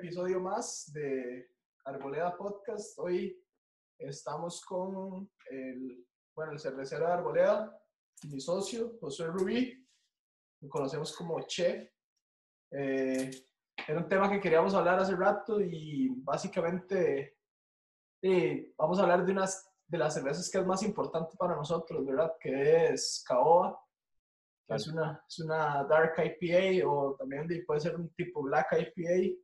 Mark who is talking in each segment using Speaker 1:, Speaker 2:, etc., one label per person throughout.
Speaker 1: episodio más de Arboleda Podcast. Hoy estamos con el, bueno, el cervecero de Arboleda, mi socio, José Rubí, lo conocemos como Che. Eh, era un tema que queríamos hablar hace rato y básicamente eh, vamos a hablar de unas de las cervezas que es más importante para nosotros, ¿verdad? Que es Caoba es una, es una Dark IPA o también puede ser un tipo Black IPA.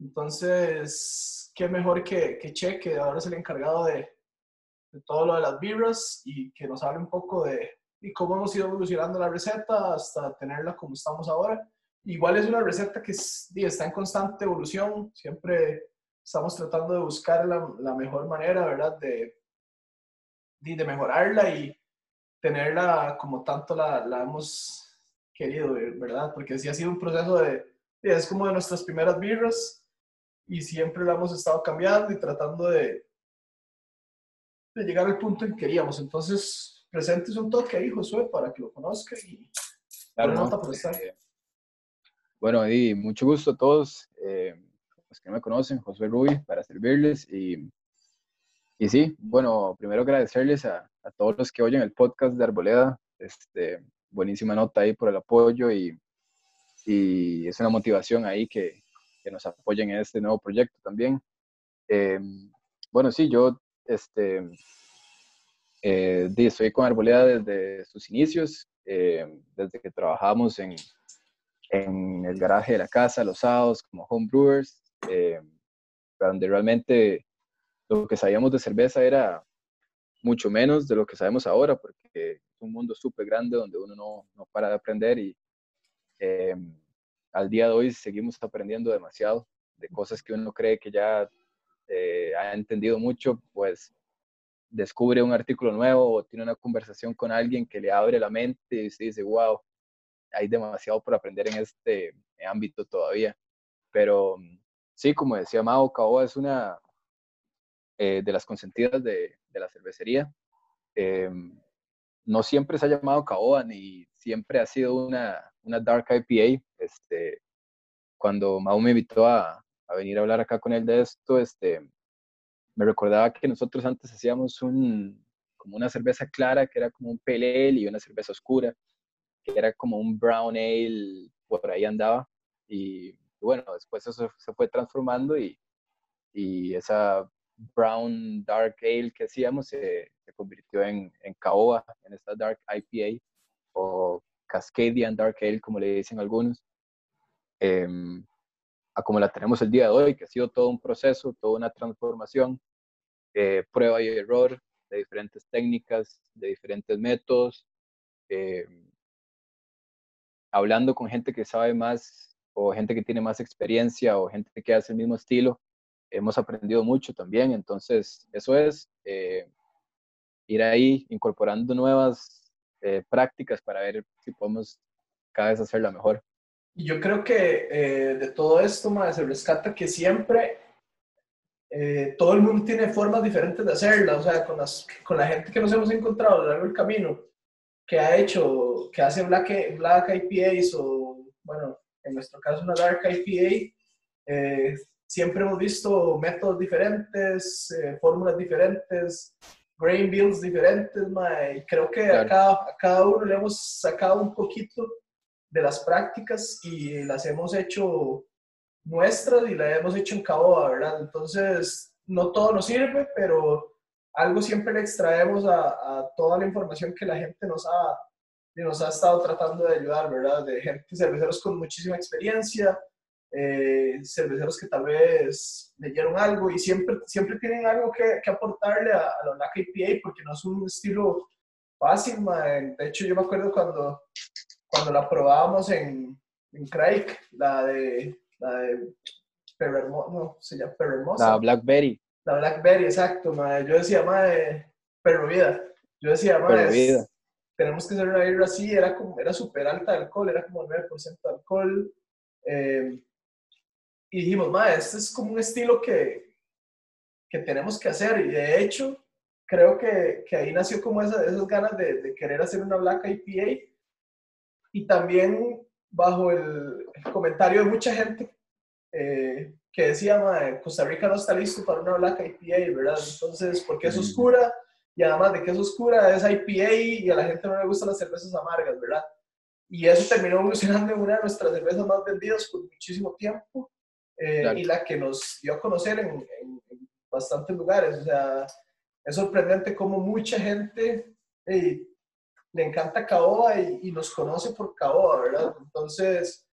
Speaker 1: Entonces, qué mejor que, que Che, que ahora es el encargado de, de todo lo de las birras y que nos hable un poco de, y cómo hemos ido evolucionando la receta hasta tenerla como estamos ahora. Igual es una receta que está en constante evolución, siempre estamos tratando de buscar la, la mejor manera, ¿verdad? De, de mejorarla y, tenerla como tanto la, la hemos querido, ¿verdad? Porque sí ha sido un proceso de, es como de nuestras primeras birras y siempre la hemos estado cambiando y tratando de, de llegar al punto en que queríamos. Entonces, presentes un toque ahí, Josué, para que lo conozca y
Speaker 2: claro, nota por estar. Eh, bueno, y mucho gusto a todos eh, los que me conocen, Josué Rubi, para servirles y y sí, bueno, primero agradecerles a, a, todos los que oyen el podcast de Arboleda. Este, buenísima nota ahí por el apoyo y, y es una motivación ahí que, que, nos apoyen en este nuevo proyecto también. Em, bueno, sí, yo este, eh, estoy con Arboleda desde sus inicios, eh, desde que trabajamos en, en, el garaje de la casa los sábados como homebrewers, eh, donde realmente lo que sabíamos de cerveza era mucho menos de lo que sabemos ahora, porque es un mundo súper grande donde uno no, no, para de aprender y eh, al día de hoy seguimos aprendiendo demasiado de cosas que uno cree que ya eh, ha entendido mucho, pues descubre un artículo nuevo o tiene una conversación con alguien que le abre la mente y se dice, wow, hay demasiado por aprender en este ámbito todavía. Pero sí, como decía Mao, Cabo es una, eh, de las consentidas de, la cervecería. Eh, no siempre se ha llamado Caoba ni siempre ha sido una, una Dark IPA. Este, cuando Mau me invitó a, a, venir a hablar acá con él de esto, este, me recordaba que nosotros antes hacíamos un, como una cerveza clara, que era como un pale ale, y una cerveza oscura, que era como un brown ale, por ahí andaba. Y bueno, después eso se fue transformando y, y esa brown dark ale que hacíamos se, se convirtió en, en caoba, en esta dark IPA o Cascadian Dark Ale, como le dicen algunos, em, a como la tenemos el día de hoy, que ha sido todo un proceso, toda una transformación, eh, prueba y error de diferentes técnicas, de diferentes métodos, em, hablando con gente que sabe más o gente que tiene más experiencia o gente que hace el mismo estilo, hemos aprendido mucho también, entonces eso es eh, ir ahí incorporando nuevas eh, prácticas para ver si podemos cada vez hacerla mejor.
Speaker 1: Yo creo que eh, de todo esto, más se rescata que siempre todo el mundo tiene formas diferentes de hacerla, o sea, con, las, con la gente que nos hemos encontrado a lo largo del camino, que ha hecho, que hace Black, Black IPAs o, bueno, en nuestro caso una Dark IPA, siempre hemos visto métodos diferentes, eh, fórmulas diferentes, grain bills diferentes, y creo que a, cada, uno le hemos sacado un poquito de las prácticas y las hemos hecho nuestras y las hemos hecho en cabo, ¿verdad? Entonces, no todo nos sirve, pero algo siempre le extraemos a, a toda la información que la gente nos ha, nos ha estado tratando de ayudar, ¿verdad? De gente, cerveceros con muchísima experiencia, eh, cerveceros que tal vez leyeron algo y siempre, siempre tienen algo que, que aportarle a, a, la Black IPA porque no es un estilo fácil. Man. De hecho, yo me acuerdo cuando, cuando la probábamos en, en Craig, la de, la de no, se llama Perremosa.
Speaker 2: La Blackberry.
Speaker 1: La Blackberry, exacto. Man. Yo decía, madre, Perro Vida. Yo decía, madre, tenemos que hacer una birra así, era, como, era súper alta de alcohol, era como 9% de alcohol. Eh, y dijimos, ma, este es como un estilo que, que tenemos que hacer. Y de hecho, creo que, que ahí nació como esa, esas ganas de, de, querer hacer una Black IPA. Y también bajo el, comentario de mucha gente eh, que decía, Costa Rica no está listo para una Black IPA, ¿verdad? Entonces, ¿por qué es oscura? Y además de que es oscura, es IPA y a la gente no le gustan las cervezas amargas, ¿verdad? Y eso terminó evolucionando en una de nuestras cervezas más vendidas por muchísimo tiempo eh, y la que nos dio a conocer en, bastantes lugares. O sea, es sorprendente cómo mucha gente le encanta Caoba y, nos conoce por Caoba, ¿verdad? Entonces,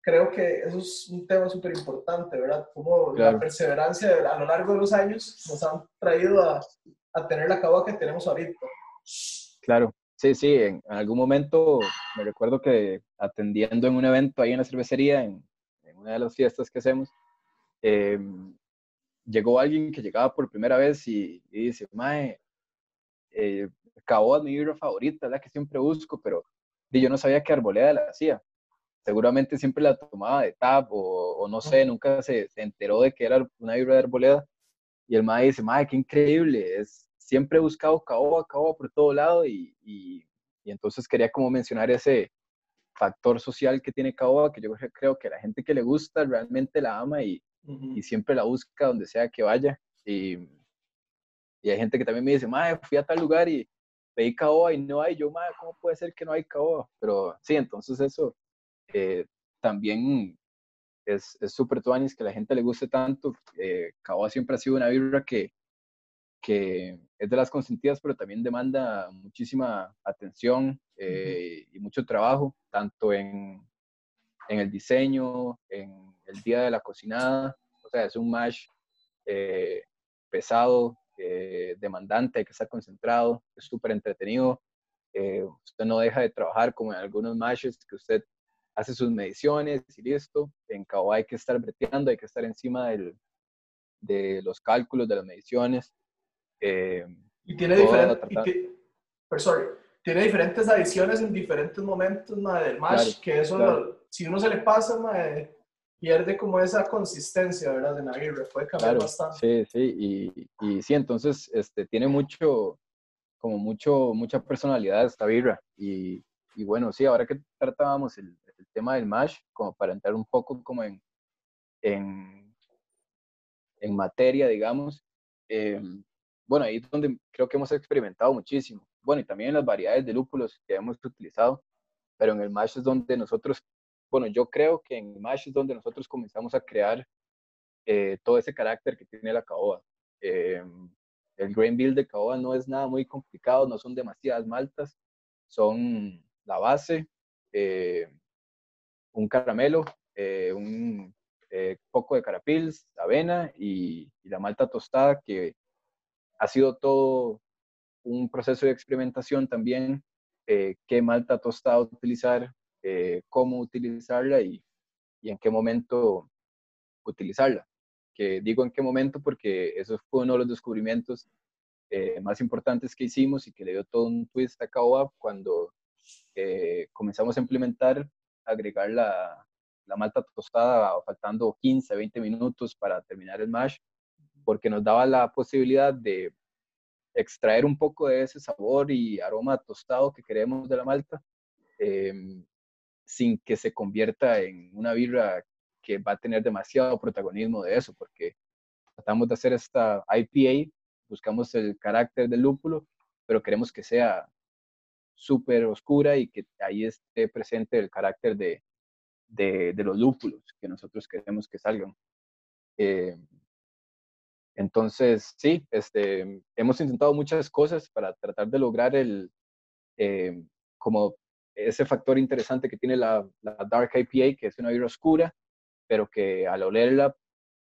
Speaker 1: creo que eso es un tema súper importante, ¿verdad? Como la perseverancia a lo largo de los años nos han traído a, a tener la Caoba que tenemos ahorita.
Speaker 2: Claro, sí, sí, en, algún momento me recuerdo que atendiendo en un evento ahí en la cervecería, en, en una de las fiestas que hacemos, eh, llegó alguien que llegaba por primera vez y, dice, Mae, eh, Cabo mi libro favorita, la que siempre busco, pero yo no sabía que Arboleda la hacía. Seguramente siempre la tomaba de tap o, no sé, nunca se, enteró de que era una vibra de Arboleda. Y el Mae dice, Mae, qué increíble, es, siempre he buscado caoba, caoba por todo lado y, y, entonces quería como mencionar ese factor social que tiene caoba, que yo creo que la gente que le gusta realmente la ama y, y siempre la busca donde sea que vaya. Y, y hay gente que también me dice, madre, fui a tal lugar y pedí caoba y no hay. Yo, madre, ¿cómo puede ser que no hay caoba? Pero sí, entonces eso eh, también es súper tuanis que la gente le guste tanto. Eh, caoba siempre ha sido una vibra que, que es de las consentidas, pero también demanda muchísima atención eh, y mucho trabajo, tanto en, en el diseño, en el día de la cocinada. O sea, es un mash eh, pesado, eh, demandante, hay que estar concentrado, es súper entretenido. Eh, usted no deja de trabajar como en algunos mashes que usted hace sus mediciones y listo. En Cabo hay que estar breteando, hay que estar encima del, de los cálculos, de las mediciones.
Speaker 1: Y tiene diferentes, tiene diferentes adiciones en diferentes momentos del mash, que eso, si uno se le pasa, pierde como esa consistencia, ¿verdad? De la puede cambiar bastante.
Speaker 2: Sí, sí, y, y, sí, entonces este, tiene mucho, como mucho, mucha personalidad esta birra. Y, y bueno, sí, ahora que tratábamos el, el, tema del mash, como para entrar un poco como en, en, en materia, digamos, em, bueno, ahí es donde creo que hemos experimentado muchísimo. Bueno, y también en las variedades de lúpulos que hemos utilizado, pero en el mash es donde nosotros bueno, yo creo que en Mash es donde nosotros comenzamos a crear eh, todo ese carácter que tiene la caoba. Eh, el grain build de caoba no es nada muy complicado, no son demasiadas maltas, son la base, eh, un caramelo, un poco de carapils, avena y, y, la malta tostada, que ha sido todo un proceso de experimentación también, qué malta tostada utilizar, eh, cómo utilizarla y, y, en qué momento utilizarla. Que digo en qué momento porque eso fue uno de los descubrimientos eh, más importantes que hicimos y que le dio todo un twist a Caoab cuando eh, comenzamos a implementar, agregar la, la malta tostada faltando 15, 20 minutos para terminar el mash, porque nos daba la posibilidad de extraer un poco de ese sabor y aroma tostado que queremos de la malta, eh, sin que se convierta en una birra que va a tener demasiado protagonismo de eso, porque tratamos de hacer esta IPA, buscamos el carácter del lúpulo, pero queremos que sea súper oscura y que ahí esté presente el carácter de, de, los lúpulos que nosotros queremos que salgan. Eh, entonces, sí, este, hemos intentado muchas cosas para tratar de lograr el, eh, como ese factor interesante que tiene la, Dark IPA, que es una birra oscura, pero que al olerla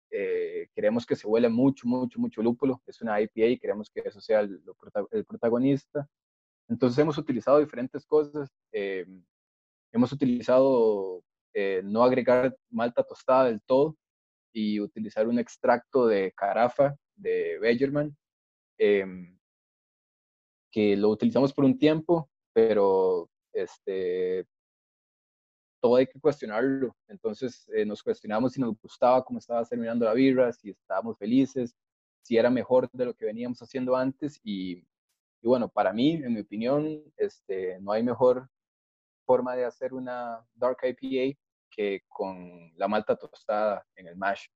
Speaker 2: eh, queremos que se huele mucho, mucho, mucho lúpulo. Es una IPA y queremos que eso sea el, protagonista. Entonces hemos utilizado diferentes cosas. Eh, hemos utilizado eh, no agregar malta tostada del todo y utilizar un extracto de carafa de Begerman, que lo utilizamos por un tiempo, pero este, todo hay que cuestionarlo. Entonces eh, nos cuestionamos si nos gustaba cómo estaba terminando la birra, si estábamos felices, si era mejor de lo que veníamos haciendo antes. Y, y bueno, para mí, en mi opinión, este, no hay mejor forma de hacer una Dark IPA que con la malta tostada en el mash.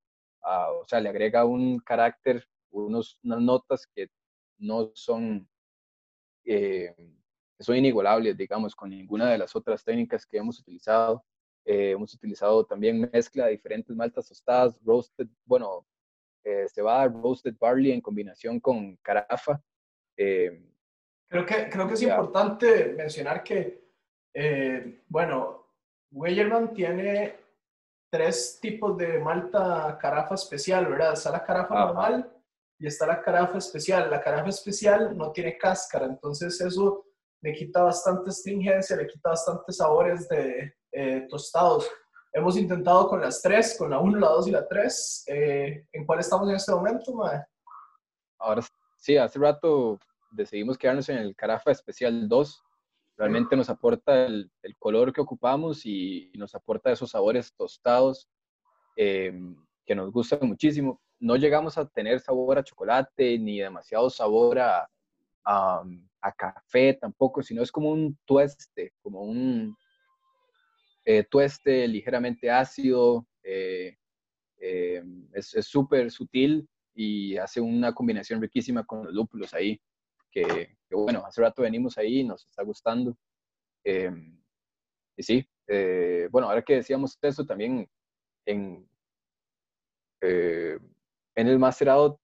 Speaker 2: Ah, o sea, le agrega un carácter, unos, unas notas que no son, eh, son inigualables, digamos, con ninguna de las otras técnicas que hemos utilizado. Eh, hemos utilizado también mezcla de diferentes maltas tostadas, roasted, bueno, eh, cebada, roasted barley en combinación con carafa.
Speaker 1: Eh, creo, que, creo que es importante mencionar que, bueno, Weyerman tiene tres tipos de malta carafa especial, ¿verdad? Está la carafa normal y está la carafa especial. La carafa especial no tiene cáscara, entonces eso le quita bastante astringencia, le quita bastantes sabores de eh, tostados. Hemos intentado con las tres, con la 1, la 2 y la 3. Eh, ¿En cuál estamos en este momento, mae?
Speaker 2: Ahora sí, hace rato decidimos quedarnos en el Carafa Especial 2. Realmente nos aporta el, el color que ocupamos y, nos aporta esos sabores tostados eh, que nos gustan muchísimo. No llegamos a tener sabor a chocolate ni demasiado sabor a, a café tampoco, sino es como un tueste, como un eh, tueste ligeramente ácido, eh, eh, es súper sutil y hace una combinación riquísima con los lúpulos ahí, que, bueno, hace rato venimos ahí y nos está gustando. y sí, bueno, ahora que decíamos eso también en, en el macerado,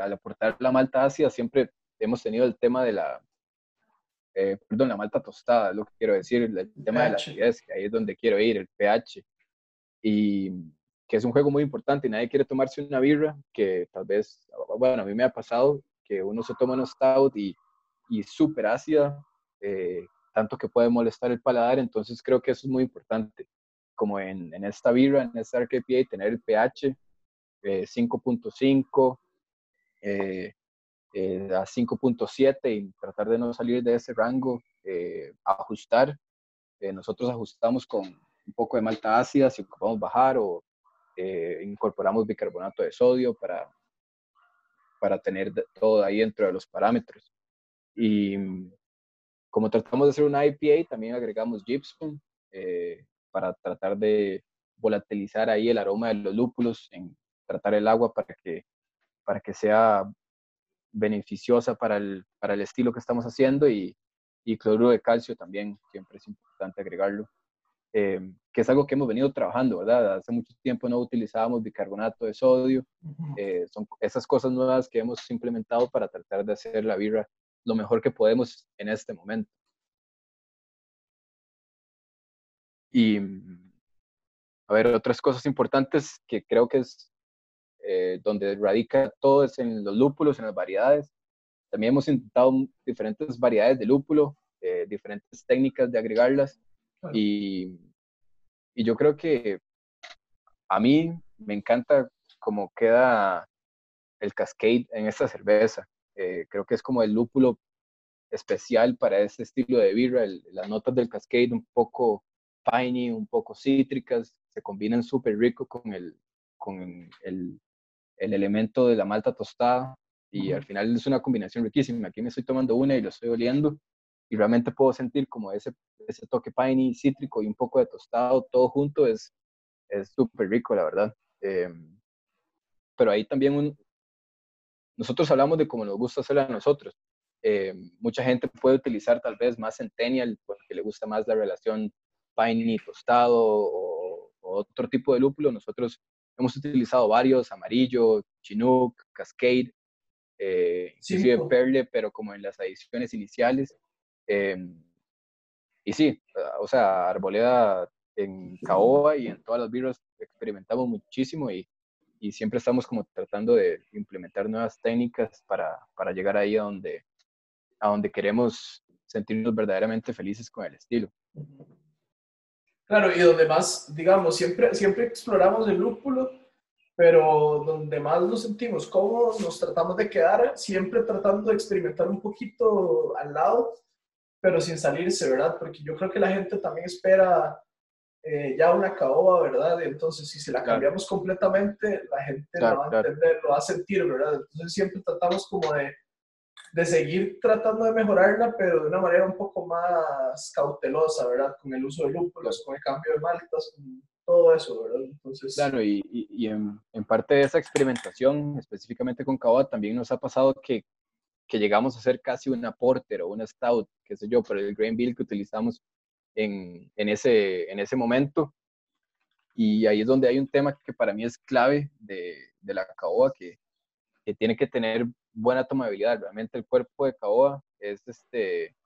Speaker 2: al aportar la malta ácida, siempre hemos tenido el tema de la, eh, perdón, la malta tostada, es lo que quiero decir, el, tema de la acidez, que ahí es donde quiero ir, el pH. Y que es un juego muy importante y nadie quiere tomarse una birra que tal vez, bueno, a mí me ha pasado que uno se toma un stout y, y súper ácida, eh, tanto que puede molestar el paladar, entonces creo que eso es muy importante, como en, en esta birra, en esta RKPA, tener el pH 5.5, eh, eh, a 5.7 y tratar de no salir de ese rango, eh, ajustar. Eh, nosotros ajustamos con un poco de malta ácida si ocupamos bajar o incorporamos bicarbonato de sodio para, para tener todo ahí dentro de los parámetros. Y como tratamos de hacer una IPA, también agregamos gypsum para tratar de volatilizar ahí el aroma de los lúpulos, en tratar el agua para que, para que sea beneficiosa para el, para el estilo que estamos haciendo y, y cloruro de calcio también, siempre es importante agregarlo, eh, que es algo que hemos venido trabajando, ¿verdad? Hace mucho tiempo no utilizábamos bicarbonato de sodio, eh, son esas cosas nuevas que hemos implementado para tratar de hacer la birra lo mejor que podemos en este momento. Y, a ver, otras cosas importantes que creo que es eh, donde radica todo es en los lúpulos, en las variedades. También hemos intentado diferentes variedades de lúpulo, eh, diferentes técnicas de agregarlas. Y, y yo creo que a mí me encanta cómo queda el cascade en esta cerveza. Eh, creo que es como el lúpulo especial para ese estilo de birra. las notas del cascade un poco piney, un poco cítricas, se combinan súper rico con el, con el, el elemento de la malta tostada y al final es una combinación riquísima. Aquí me estoy tomando una y lo estoy oliendo y realmente puedo sentir como ese, ese toque piney, cítrico y un poco de tostado, todo junto es súper rico, la verdad. Em, pero ahí también nosotros hablamos de cómo nos gusta hacerla a nosotros. Em, mucha gente puede utilizar tal vez más Centennial porque le gusta más la relación piney tostado o, o otro tipo de lúpulo. Nosotros Hemos utilizado varios, amarillo, chinook, cascade, eh, inclusive perle, pero como en las ediciones iniciales. Em, y sí, o sea, arboleda en caoba y en todas las birras experimentamos muchísimo y, y, siempre estamos como tratando de implementar nuevas técnicas para, para llegar ahí a donde, a donde queremos sentirnos verdaderamente felices con el estilo.
Speaker 1: Claro, y donde más, digamos, siempre, siempre exploramos el lúpulo, pero donde más nos sentimos cómodos, nos tratamos de quedar, siempre tratando de experimentar un poquito al lado, pero sin salirse, ¿verdad? Porque yo creo que la gente también espera eh, ya una caoba, ¿verdad? Y entonces, si se la cambiamos completamente, la gente lo va a entender, lo va a sentir, ¿verdad? Entonces, siempre tratamos como de, de seguir tratando de mejorarla, pero de una manera un poco más cautelosa, ¿verdad? Con el uso de lúpulos, con el cambio de maltas, con todo eso, ¿verdad? Entonces...
Speaker 2: Claro, y, y, en, en, parte de esa experimentación, específicamente con Cava, también nos ha pasado que, que llegamos a hacer casi una porter o una stout, qué sé yo, por el grain bill que utilizamos en, en, ese, en ese momento. Y ahí es donde hay un tema que para mí es clave de, de la caoba, que, que tiene que tener buena tomabilidad. Realmente el cuerpo de caoba es este,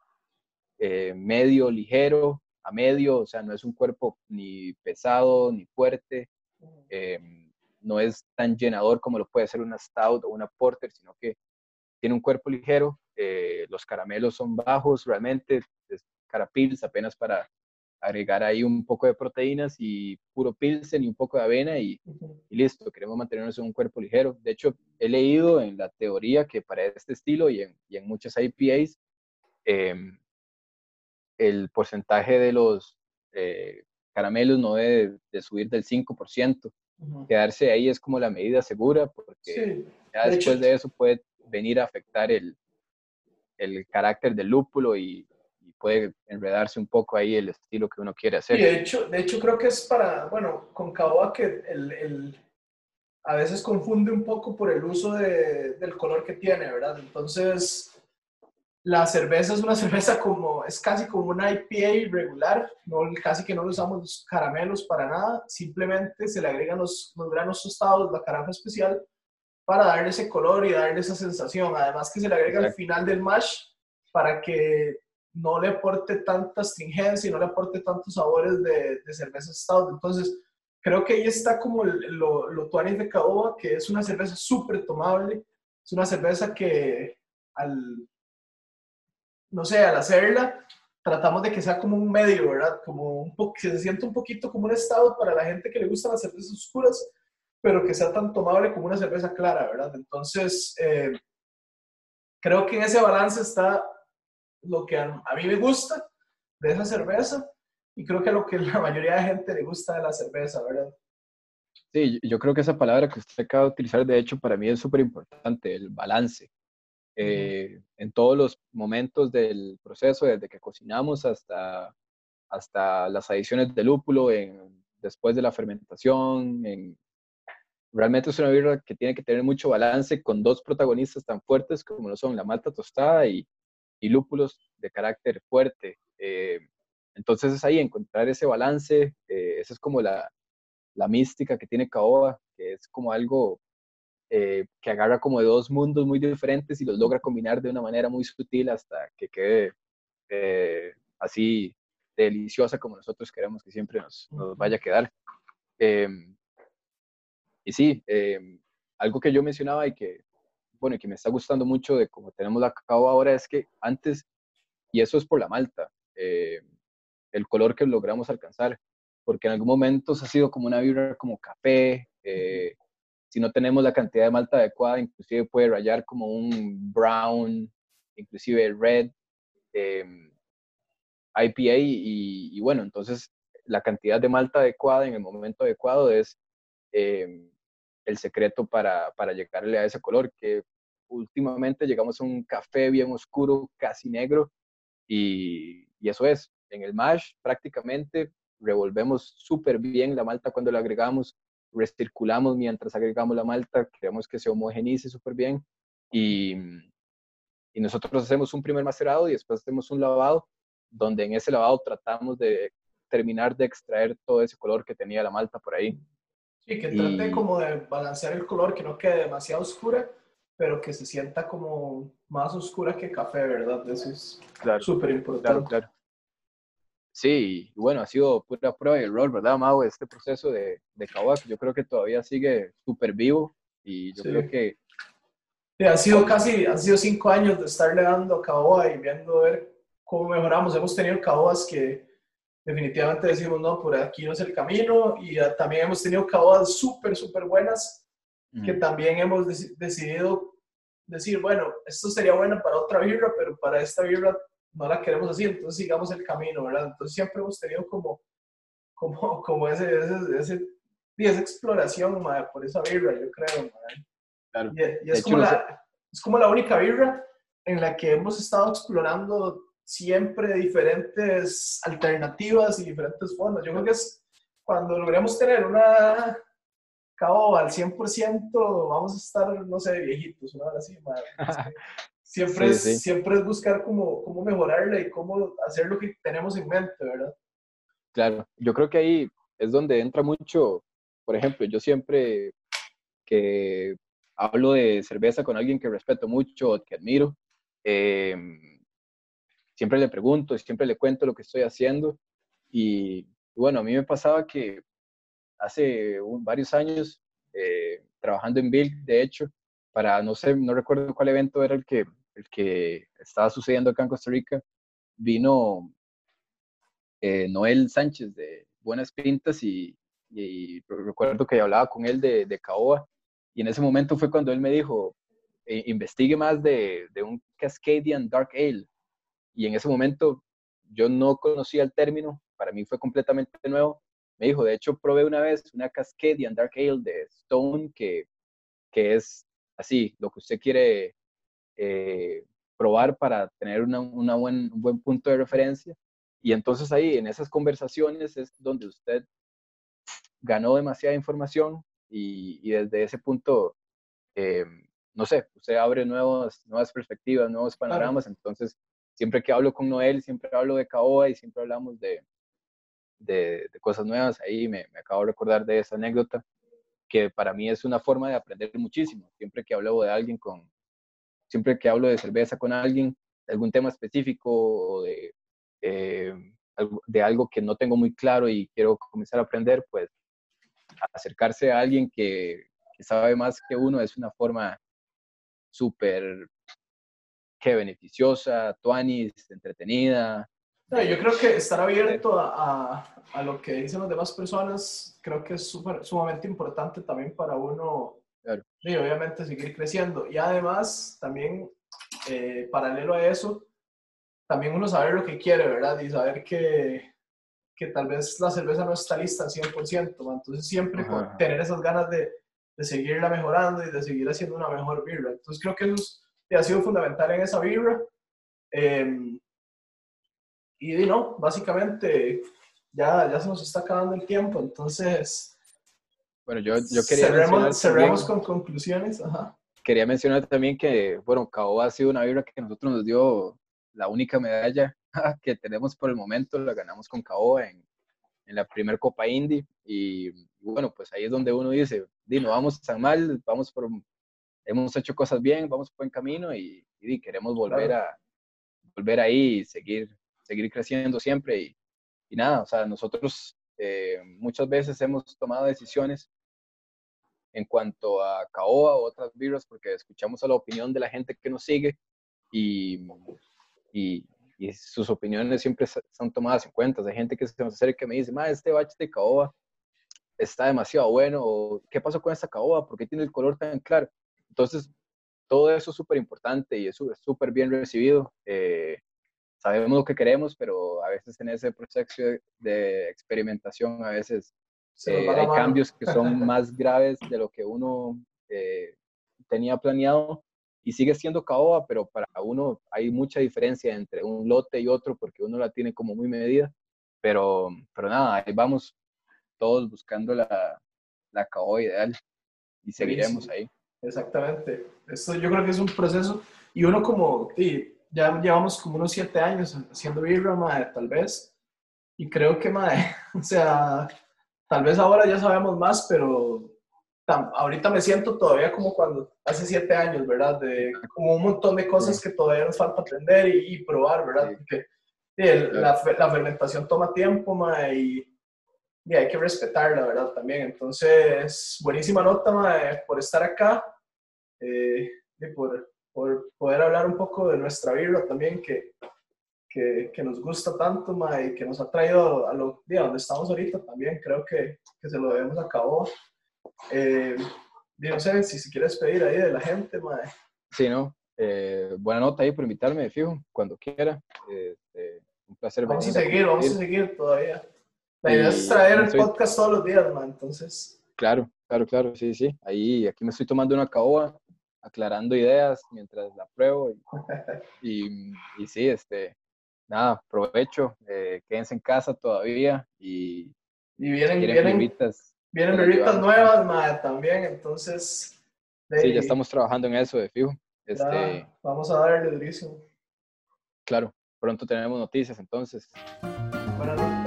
Speaker 2: eh, medio ligero a medio, o sea, no es un cuerpo ni pesado ni fuerte, em, no es tan llenador como lo puede ser una stout o una porter, sino que tiene un cuerpo ligero, eh, los caramelos son bajos realmente, es carapils apenas para agregar ahí un poco de proteínas y puro pilsen y un poco de avena y, listo, queremos mantenernos en un cuerpo ligero. De hecho, he leído en la teoría que para este estilo y en, y en muchas IPAs, em, el porcentaje de los eh, caramelos no debe de subir del 5%. Quedarse ahí es como la medida segura porque ya después de eso puede venir a afectar el, el carácter del lúpulo y, puede enredarse un poco ahí el estilo que uno quiere hacer.
Speaker 1: Y de hecho, de hecho creo que es para, bueno, con Caoa que el, el, a veces confunde un poco por el uso de, del color que tiene, ¿verdad? Entonces, la cerveza es una cerveza como, es casi como una IPA regular, no, casi que no usamos los caramelos para nada, simplemente se le agregan los, los granos tostados, la carafa especial, para darle ese color y darle esa sensación. Además que se le agrega al final del mash para que no le aporte tanta astringencia y no le aporte tantos sabores de, de cerveza stout. Entonces, creo que ahí está como lo, lo Tuanis de Caoba, que es una cerveza súper tomable. Es una cerveza que al, no sé, al hacerla, tratamos de que sea como un medio, ¿verdad? Como un poco, que se sienta un poquito como un estado para la gente que le gustan las cervezas oscuras, pero que sea tan tomable como una cerveza clara, ¿verdad? Entonces, eh, creo que en ese balance está lo que a, mí me gusta de esa cerveza y creo que lo que la mayoría de gente le gusta de la cerveza, ¿verdad?
Speaker 2: Sí, yo creo que esa palabra que usted acaba de utilizar, de hecho, para mí es súper importante, el balance. Eh, en todos los momentos del proceso, desde que cocinamos hasta, hasta las adiciones de lúpulo, en, después de la fermentación, en, realmente es una birra que tiene que tener mucho balance con dos protagonistas tan fuertes como lo son la malta tostada y, y lúpulos de carácter fuerte. Eh, entonces es ahí encontrar ese balance, eh, esa es como la, la, mística que tiene Caoba, que es como algo eh, que agarra como de dos mundos muy diferentes y los logra combinar de una manera muy sutil hasta que quede así deliciosa como nosotros queremos que siempre nos, nos vaya a quedar. Em, y sí, algo que yo mencionaba y que bueno, que me está gustando mucho de cómo tenemos la cacao ahora es que antes, y eso es por la malta, eh, el color que logramos alcanzar, porque en algún momento ha sido como una vibra como café, eh, si no tenemos la cantidad de malta adecuada, inclusive puede rayar como un brown, inclusive red, eh, IPA, y, bueno, entonces la cantidad de malta adecuada en el momento adecuado es el secreto para, para llegarle a ese color, que últimamente llegamos a un café bien oscuro, casi negro, y, y eso es, en el mash prácticamente revolvemos súper bien la malta cuando la agregamos, recirculamos mientras agregamos la malta, queremos que se homogenice súper bien, y, y nosotros hacemos un primer macerado y después hacemos un lavado, donde en ese lavado tratamos de terminar de extraer todo ese color que tenía la malta por ahí.
Speaker 1: Sí, que trate como de balancear el color, que no quede demasiado oscura, pero que se sienta como más oscura que café, ¿verdad? Eso es súper importante. Claro,
Speaker 2: Sí, bueno, ha sido pura prueba y error, ¿verdad, Mau? Este proceso de, de que yo creo que todavía sigue súper vivo y yo creo que...
Speaker 1: Sí, ha sido casi, han sido cinco años de estarle dando a y viendo ver cómo mejoramos. Hemos tenido Caobas que definitivamente decimos, no, por aquí no es el camino. Y también hemos tenido cabodas súper, súper buenas que también hemos decidido decir, bueno, esto sería bueno para otra birra, pero para esta birra no la queremos así, entonces sigamos el camino, ¿verdad? Entonces siempre hemos tenido como, como, como ese, ese, esa exploración por esa birra, yo creo. Y, es, como la, es como la única birra en la que hemos estado explorando siempre diferentes alternativas y diferentes formas. Yo creo que es cuando logremos tener una caoba al 100%, vamos a estar, no sé, viejitos, ¿no? Así, siempre, es, siempre es buscar cómo, cómo mejorarla y cómo hacer lo que tenemos en mente, ¿verdad?
Speaker 2: Claro, yo creo que ahí es donde entra mucho, por ejemplo, yo siempre que hablo de cerveza con alguien que respeto mucho o que admiro, eh, siempre le pregunto, siempre le cuento lo que estoy haciendo. Y, bueno, a mí me pasaba que hace varios años, eh, trabajando en Bill, de hecho, para, no sé, no recuerdo cuál evento era el que, el que estaba sucediendo acá en Costa Rica, vino eh, Noel Sánchez de Buenas Pintas y, recuerdo que hablaba con él de, de Caoba y en ese momento fue cuando él me dijo, eh, investigue más de, de, un Cascadian Dark Ale y en ese momento yo no conocía el término, para mí fue completamente nuevo. Me dijo, de hecho, probé una vez una Cascadian Dark Ale de Stone, que, que es así, lo que usted quiere eh, probar para tener una, una buen, un buen punto de referencia. Y entonces ahí, en esas conversaciones, es donde usted ganó demasiada información y, y desde ese punto, eh, no sé, usted abre nuevas, nuevas perspectivas, nuevos panoramas. Entonces, siempre que hablo con Noel, siempre hablo de Caoa y siempre hablamos de, de, cosas nuevas. Ahí me, me, acabo de recordar de esa anécdota, que para mí es una forma de aprender muchísimo. Siempre que hablo de alguien con, siempre que hablo de cerveza con alguien, de algún tema específico o de, eh, de algo que no tengo muy claro y quiero comenzar a aprender, pues acercarse a alguien que, que sabe más que uno es una forma súper que beneficiosa, tuanis, entretenida.
Speaker 1: yo creo que estar abierto a, a, lo que dicen las demás personas, creo que es super, sumamente importante también para uno, y obviamente seguir creciendo. Y además, también, eh, paralelo a eso, también uno saber lo que quiere, ¿verdad? Y saber que, que tal vez la cerveza no está lista al 100%, entonces siempre tener esas ganas de, de seguirla mejorando y de seguir haciendo una mejor birra. Entonces creo que eso es ha sido fundamental en esa vibra. Em, y no, básicamente ya, ya se nos está acabando el tiempo, entonces...
Speaker 2: Bueno, yo, yo quería
Speaker 1: cerremos, cerremos con conclusiones.
Speaker 2: Quería mencionar también que, bueno, Caoba ha sido una vibra que nosotros nos dio la única medalla que tenemos por el momento, la ganamos con Caoba en, en la primer Copa Indy y bueno, pues ahí es donde uno dice, no vamos tan mal, vamos por hemos hecho cosas bien, vamos por buen camino y, queremos volver a volver ahí y seguir, seguir creciendo siempre. Y, y nada, o sea, nosotros eh, muchas veces hemos tomado decisiones en cuanto a Caoa o otras birras porque escuchamos a la opinión de la gente que nos sigue y, y, sus opiniones siempre son tomadas en cuenta. Hay gente que se nos acerca y me dice, ma, este batch de Caoa está demasiado bueno, o ¿qué pasó con esta Caoa? ¿Por qué tiene el color tan claro? Entonces, todo eso es súper importante y es súper bien recibido. Eh, sabemos lo que queremos, pero a veces en ese proceso de experimentación, a veces eh, hay cambios que son más graves de lo que uno eh, tenía planeado y sigue siendo caoba, pero para uno hay mucha diferencia entre un lote y otro porque uno la tiene como muy medida. Pero, pero nada, ahí vamos todos buscando la, la caoba ideal y seguiremos ahí.
Speaker 1: Exactamente. Esto yo creo que es un proceso y uno como, ya llevamos como unos siete años haciendo birra, madre, tal vez. Y creo que, madre, o sea, tal vez ahora ya sabemos más, pero ahorita me siento todavía como cuando hace siete años, ¿verdad? De como un montón de cosas que todavía nos falta aprender y, probar, ¿verdad? Porque la, la, fermentación toma tiempo, madre, y y hay que respetarla, ¿verdad? También. Entonces, buenísima nota mae, por estar acá eh, y por, por, poder hablar un poco de nuestra birra también, que, que, que nos gusta tanto mae, y que nos ha traído a lo, a donde estamos ahorita también. Creo que, que se lo debemos a cabo. Eh, no sé si se quiere despedir ahí de la gente, mae.
Speaker 2: Sí, ¿no? Eh, buena nota ahí por invitarme, fijo, cuando quiera. Este, un placer.
Speaker 1: Vamos a seguir, vamos a seguir todavía. La idea es traer el podcast todos los días, man, entonces.
Speaker 2: Claro, claro, claro, sí, sí. Ahí, aquí me estoy tomando una caoba aclarando ideas mientras la pruebo. Y, y, sí, este, nada, provecho, eh, quédense en casa todavía y,
Speaker 1: y vienen, vienen, vienen nuevas, también, entonces...
Speaker 2: sí, ya estamos trabajando en eso de fijo. Este,
Speaker 1: vamos a darle durísimo.
Speaker 2: Claro, pronto tenemos noticias entonces.
Speaker 1: Buenas noches.